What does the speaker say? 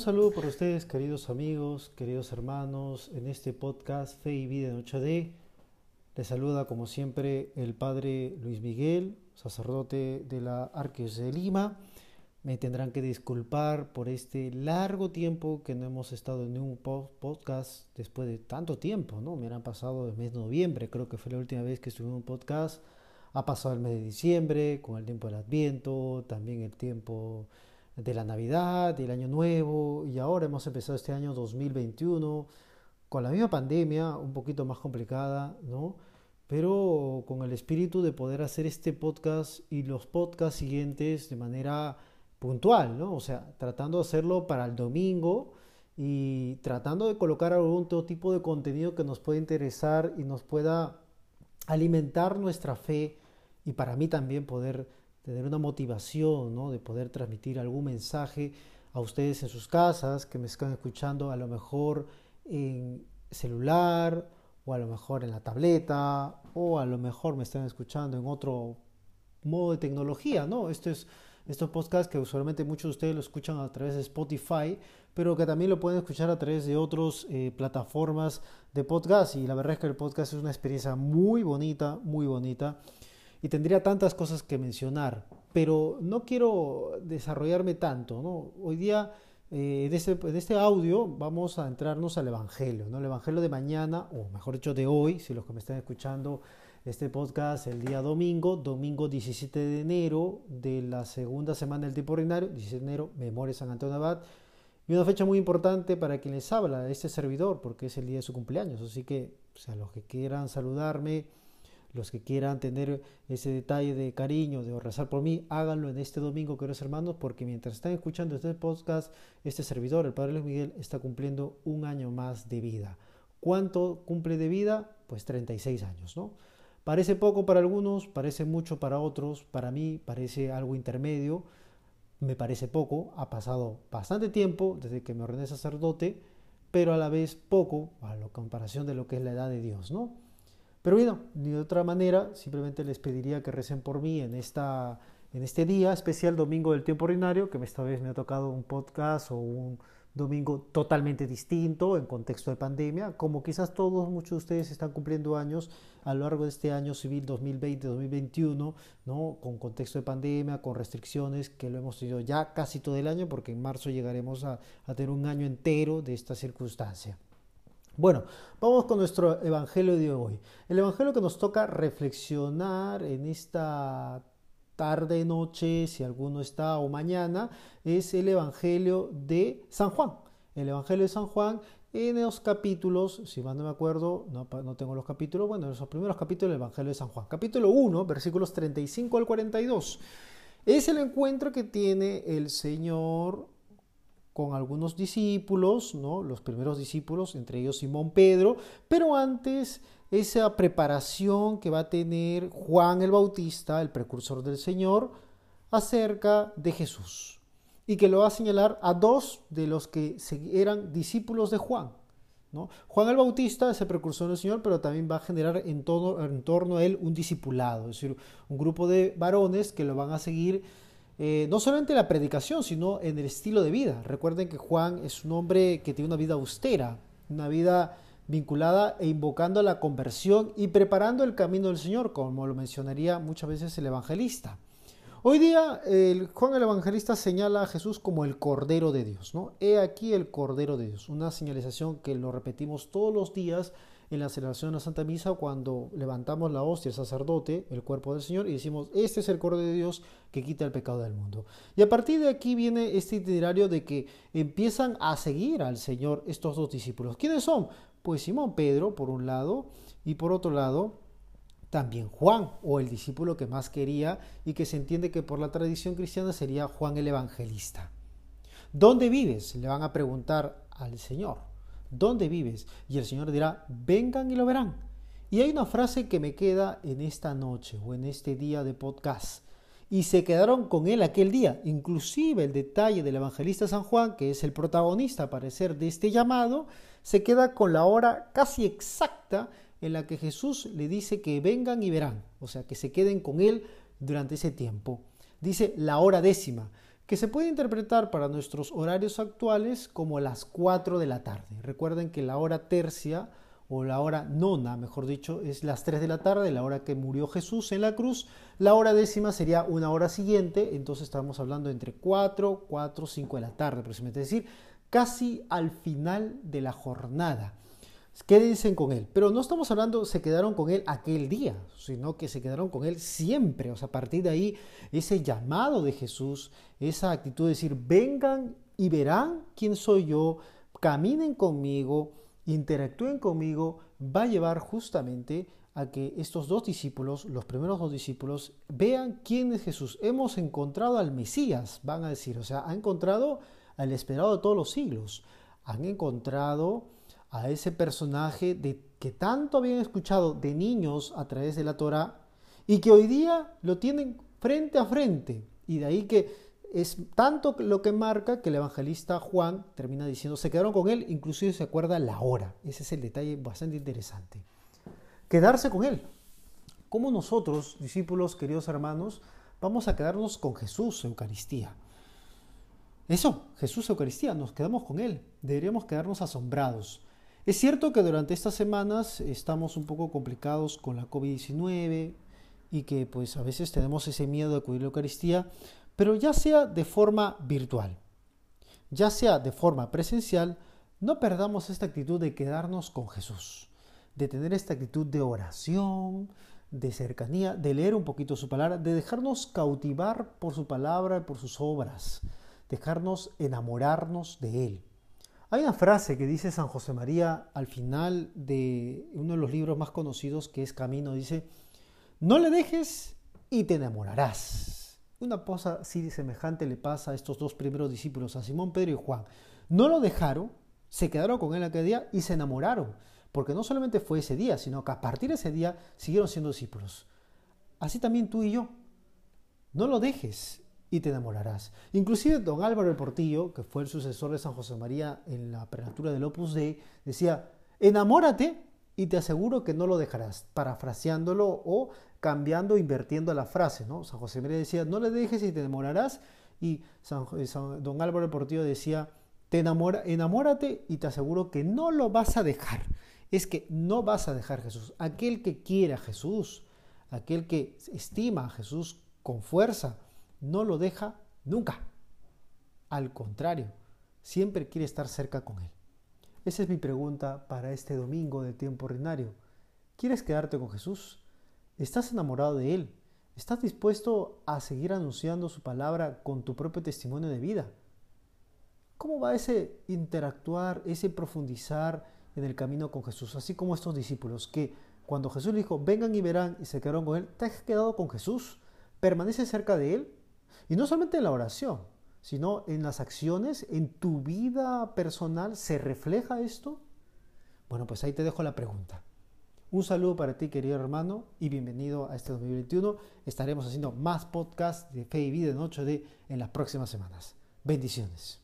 Saludo para ustedes, queridos amigos, queridos hermanos, en este podcast Fe y Vida en 8D. Les saluda como siempre el Padre Luis Miguel, sacerdote de la Arquidiócesis de Lima. Me tendrán que disculpar por este largo tiempo que no hemos estado en un podcast después de tanto tiempo, ¿no? Me han pasado el mes de noviembre, creo que fue la última vez que estuve en un podcast. Ha pasado el mes de diciembre, con el tiempo del Adviento, también el tiempo de la Navidad, del Año Nuevo, y ahora hemos empezado este año 2021 con la misma pandemia, un poquito más complicada, ¿no? Pero con el espíritu de poder hacer este podcast y los podcasts siguientes de manera puntual, ¿no? O sea, tratando de hacerlo para el domingo y tratando de colocar algún tipo de contenido que nos pueda interesar y nos pueda alimentar nuestra fe y para mí también poder tener una motivación. De poder transmitir algún mensaje a ustedes en sus casas, que me están escuchando a lo mejor en celular o a lo mejor en la tableta o a lo mejor me están escuchando en otro modo de tecnología, ¿no? Esto es estos podcasts que usualmente muchos de ustedes lo escuchan a través de Spotify, pero que también lo pueden escuchar a través de otras eh, plataformas de podcast. Y la verdad es que el podcast es una experiencia muy bonita, muy bonita. Y tendría tantas cosas que mencionar, pero no quiero desarrollarme tanto. ¿no? Hoy día, eh, de, este, audio, vamos a entrarnos al Evangelio. ¿no? El Evangelio de mañana, o mejor dicho, de hoy, si los que me están escuchando este podcast el día domingo, domingo 17 de enero de la segunda semana del tiempo ordinario, 17 de enero, Memoria San Antonio Abad, y una fecha muy importante para quien les habla, este servidor, porque es el día de su cumpleaños, así que, o sea, los que quieran saludarme, los que quieran tener ese detalle de cariño, de rezar por mí, háganlo en este domingo, queridos hermanos, porque mientras están escuchando este podcast, este servidor, el Padre Luis Miguel, está cumpliendo un año más de vida. ¿Cuánto cumple de vida? Pues 36 años, ¿no? Parece poco para algunos, parece mucho para otros, para mí parece algo intermedio, me parece poco, ha pasado bastante tiempo desde que me ordené sacerdote, pero a la vez poco a la comparación de lo que es la edad de Dios, ¿no? Pero bueno, de otra manera, simplemente les pediría que recen por mí en, esta, en este día especial, domingo del tiempo ordinario, que esta vez me ha tocado un podcast o un, domingo totalmente distinto en contexto de pandemia, como quizás todos, muchos de ustedes están cumpliendo años a lo largo de este año civil 2020-2021, ¿no? con contexto de pandemia, con restricciones que lo hemos tenido ya casi todo el año, porque en marzo llegaremos a, a tener un año entero de esta circunstancia. Bueno, vamos con nuestro Evangelio de hoy. El Evangelio que nos toca reflexionar en esta tarde, noche, si alguno está, o mañana, es el Evangelio de San Juan. El Evangelio de San Juan en los capítulos, si mal no me acuerdo, no, tengo los capítulos, bueno, en los primeros capítulos del Evangelio de San Juan. Capítulo 1, versículos 35 al 42. Es el encuentro que tiene el Señor con algunos discípulos, ¿no? los primeros discípulos, entre ellos Simón Pedro, pero antes esa preparación que va a tener Juan el Bautista, el precursor del Señor, acerca de Jesús. Y que lo va a señalar a dos de los que eran discípulos de Juan. Juan el Bautista es el precursor del Señor, pero también va a generar en, todo, en torno a él un discipulado, es decir, un grupo de varones que lo van a seguir eh, no solamente en la predicación, sino en el estilo de vida. Recuerden que Juan es un hombre que tiene una vida austera, una vida vinculada e invocando la conversión y preparando el camino del Señor, como lo mencionaría muchas veces el evangelista. Hoy día Juan el Evangelista señala a Jesús como el Cordero de Dios, ¿no? He aquí el Cordero de Dios, una señalización que lo repetimos todos los días en la celebración de la Santa Misa cuando levantamos la hostia, el sacerdote, el cuerpo del Señor y decimos, este es el Cordero de Dios que quita el pecado del mundo. Y a partir de aquí viene este itinerario de que empiezan a seguir al Señor estos dos discípulos. ¿Quiénes son? Pues Simón Pedro, por un lado, y por otro lado, también Juan, o el discípulo que más quería y que se entiende que por la tradición cristiana sería Juan el Evangelista. ¿Dónde vives? Le van a preguntar al Señor. ¿Dónde vives? Y el Señor dirá, vengan y lo verán. Y hay una frase que me queda en esta noche o en este día de podcast. Y se quedaron con él aquel día. Inclusive el detalle del evangelista San Juan, que es el protagonista, parecer, de este llamado, se queda con la hora casi exacta en la que Jesús le dice que vengan y verán, o sea, que se queden con él durante ese tiempo. Dice la hora décima, que se puede interpretar para nuestros horarios actuales como las 4 de la tarde. Recuerden que la hora tercia o la hora nona, mejor dicho, es las 3 de la tarde, la hora que murió Jesús en la cruz. La hora décima sería una hora siguiente, entonces estamos hablando entre 4, 4, 5 de la tarde, precisamente. Es decir, casi al final de la jornada. Quédense con él. Pero no estamos hablando, se quedaron con él aquel día, sino que se quedaron con él siempre. O sea, a partir de ahí, ese llamado de Jesús, esa actitud de decir, vengan y verán quién soy yo, caminen conmigo, interactúen conmigo, va a llevar justamente a que estos dos discípulos, los primeros dos discípulos, vean quién es Jesús. Hemos encontrado al Mesías, van a decir, o sea, han encontrado al esperado de todos los siglos. Han encontrado a ese personaje de, que tanto habían escuchado de niños a través de la Torah y que hoy día lo tienen frente a frente. Y de ahí que es tanto lo que marca que el evangelista Juan termina diciendo, se quedaron con él, inclusive se acuerda la hora. Ese es el detalle bastante interesante. Quedarse con él. ¿Cómo nosotros, discípulos, queridos hermanos, vamos a quedarnos con Jesús, Eucaristía? Eso, Jesús Eucaristía, nos quedamos con Él. Deberíamos quedarnos asombrados. Es cierto que durante estas semanas estamos un poco complicados con la COVID-19 y que pues a veces tenemos ese miedo de acudir a la Eucaristía, pero ya sea de forma virtual, ya sea de forma presencial, no perdamos esta actitud de quedarnos con Jesús, de tener esta actitud de oración, de cercanía, de leer un poquito su palabra, de dejarnos cautivar por su palabra y por sus obras dejarnos enamorarnos de Él. Hay una frase que dice San José María al final de uno de los libros más conocidos que es Camino, dice, no le dejes y te enamorarás. Una cosa así semejante le pasa a estos dos primeros discípulos, a Simón, Pedro y Juan. No lo dejaron, se quedaron con él aquel día y se enamoraron, porque no solamente fue ese día, sino que a partir de ese día siguieron siendo discípulos. Así también tú y yo. No lo dejes y te enamorarás. Inclusive don Álvaro el Portillo, que fue el sucesor de San José María en la apertura del Opus Dei, decía, enamórate y te aseguro que no lo dejarás, parafraseándolo o cambiando, invirtiendo la frase. ¿no? San José María decía, no le dejes y te enamorarás, y don Álvaro el Portillo decía, te enamora, enamórate y te aseguro que no lo vas a dejar. Es que no vas a dejar a Jesús. Aquel que quiere a Jesús, aquel que estima a Jesús con fuerza, no lo deja nunca. Al contrario, siempre quiere estar cerca con Él. Esa es mi pregunta para este domingo de tiempo ordinario. ¿Quieres quedarte con Jesús? ¿Estás enamorado de Él? ¿Estás dispuesto a seguir anunciando su palabra con tu propio testimonio de vida? ¿Cómo va ese interactuar, ese profundizar en el camino con Jesús? Así como estos discípulos que cuando Jesús dijo, vengan y verán, y se quedaron con Él, ¿te has quedado con Jesús? ¿Permaneces cerca de Él? Y no solamente en la oración, sino en las acciones, en tu vida personal, ¿se refleja esto? Bueno, pues ahí te dejo la pregunta. Un saludo para ti, querido hermano, y bienvenido a este 2021. Estaremos haciendo más podcasts de fe y vida en 8D en las próximas semanas. Bendiciones.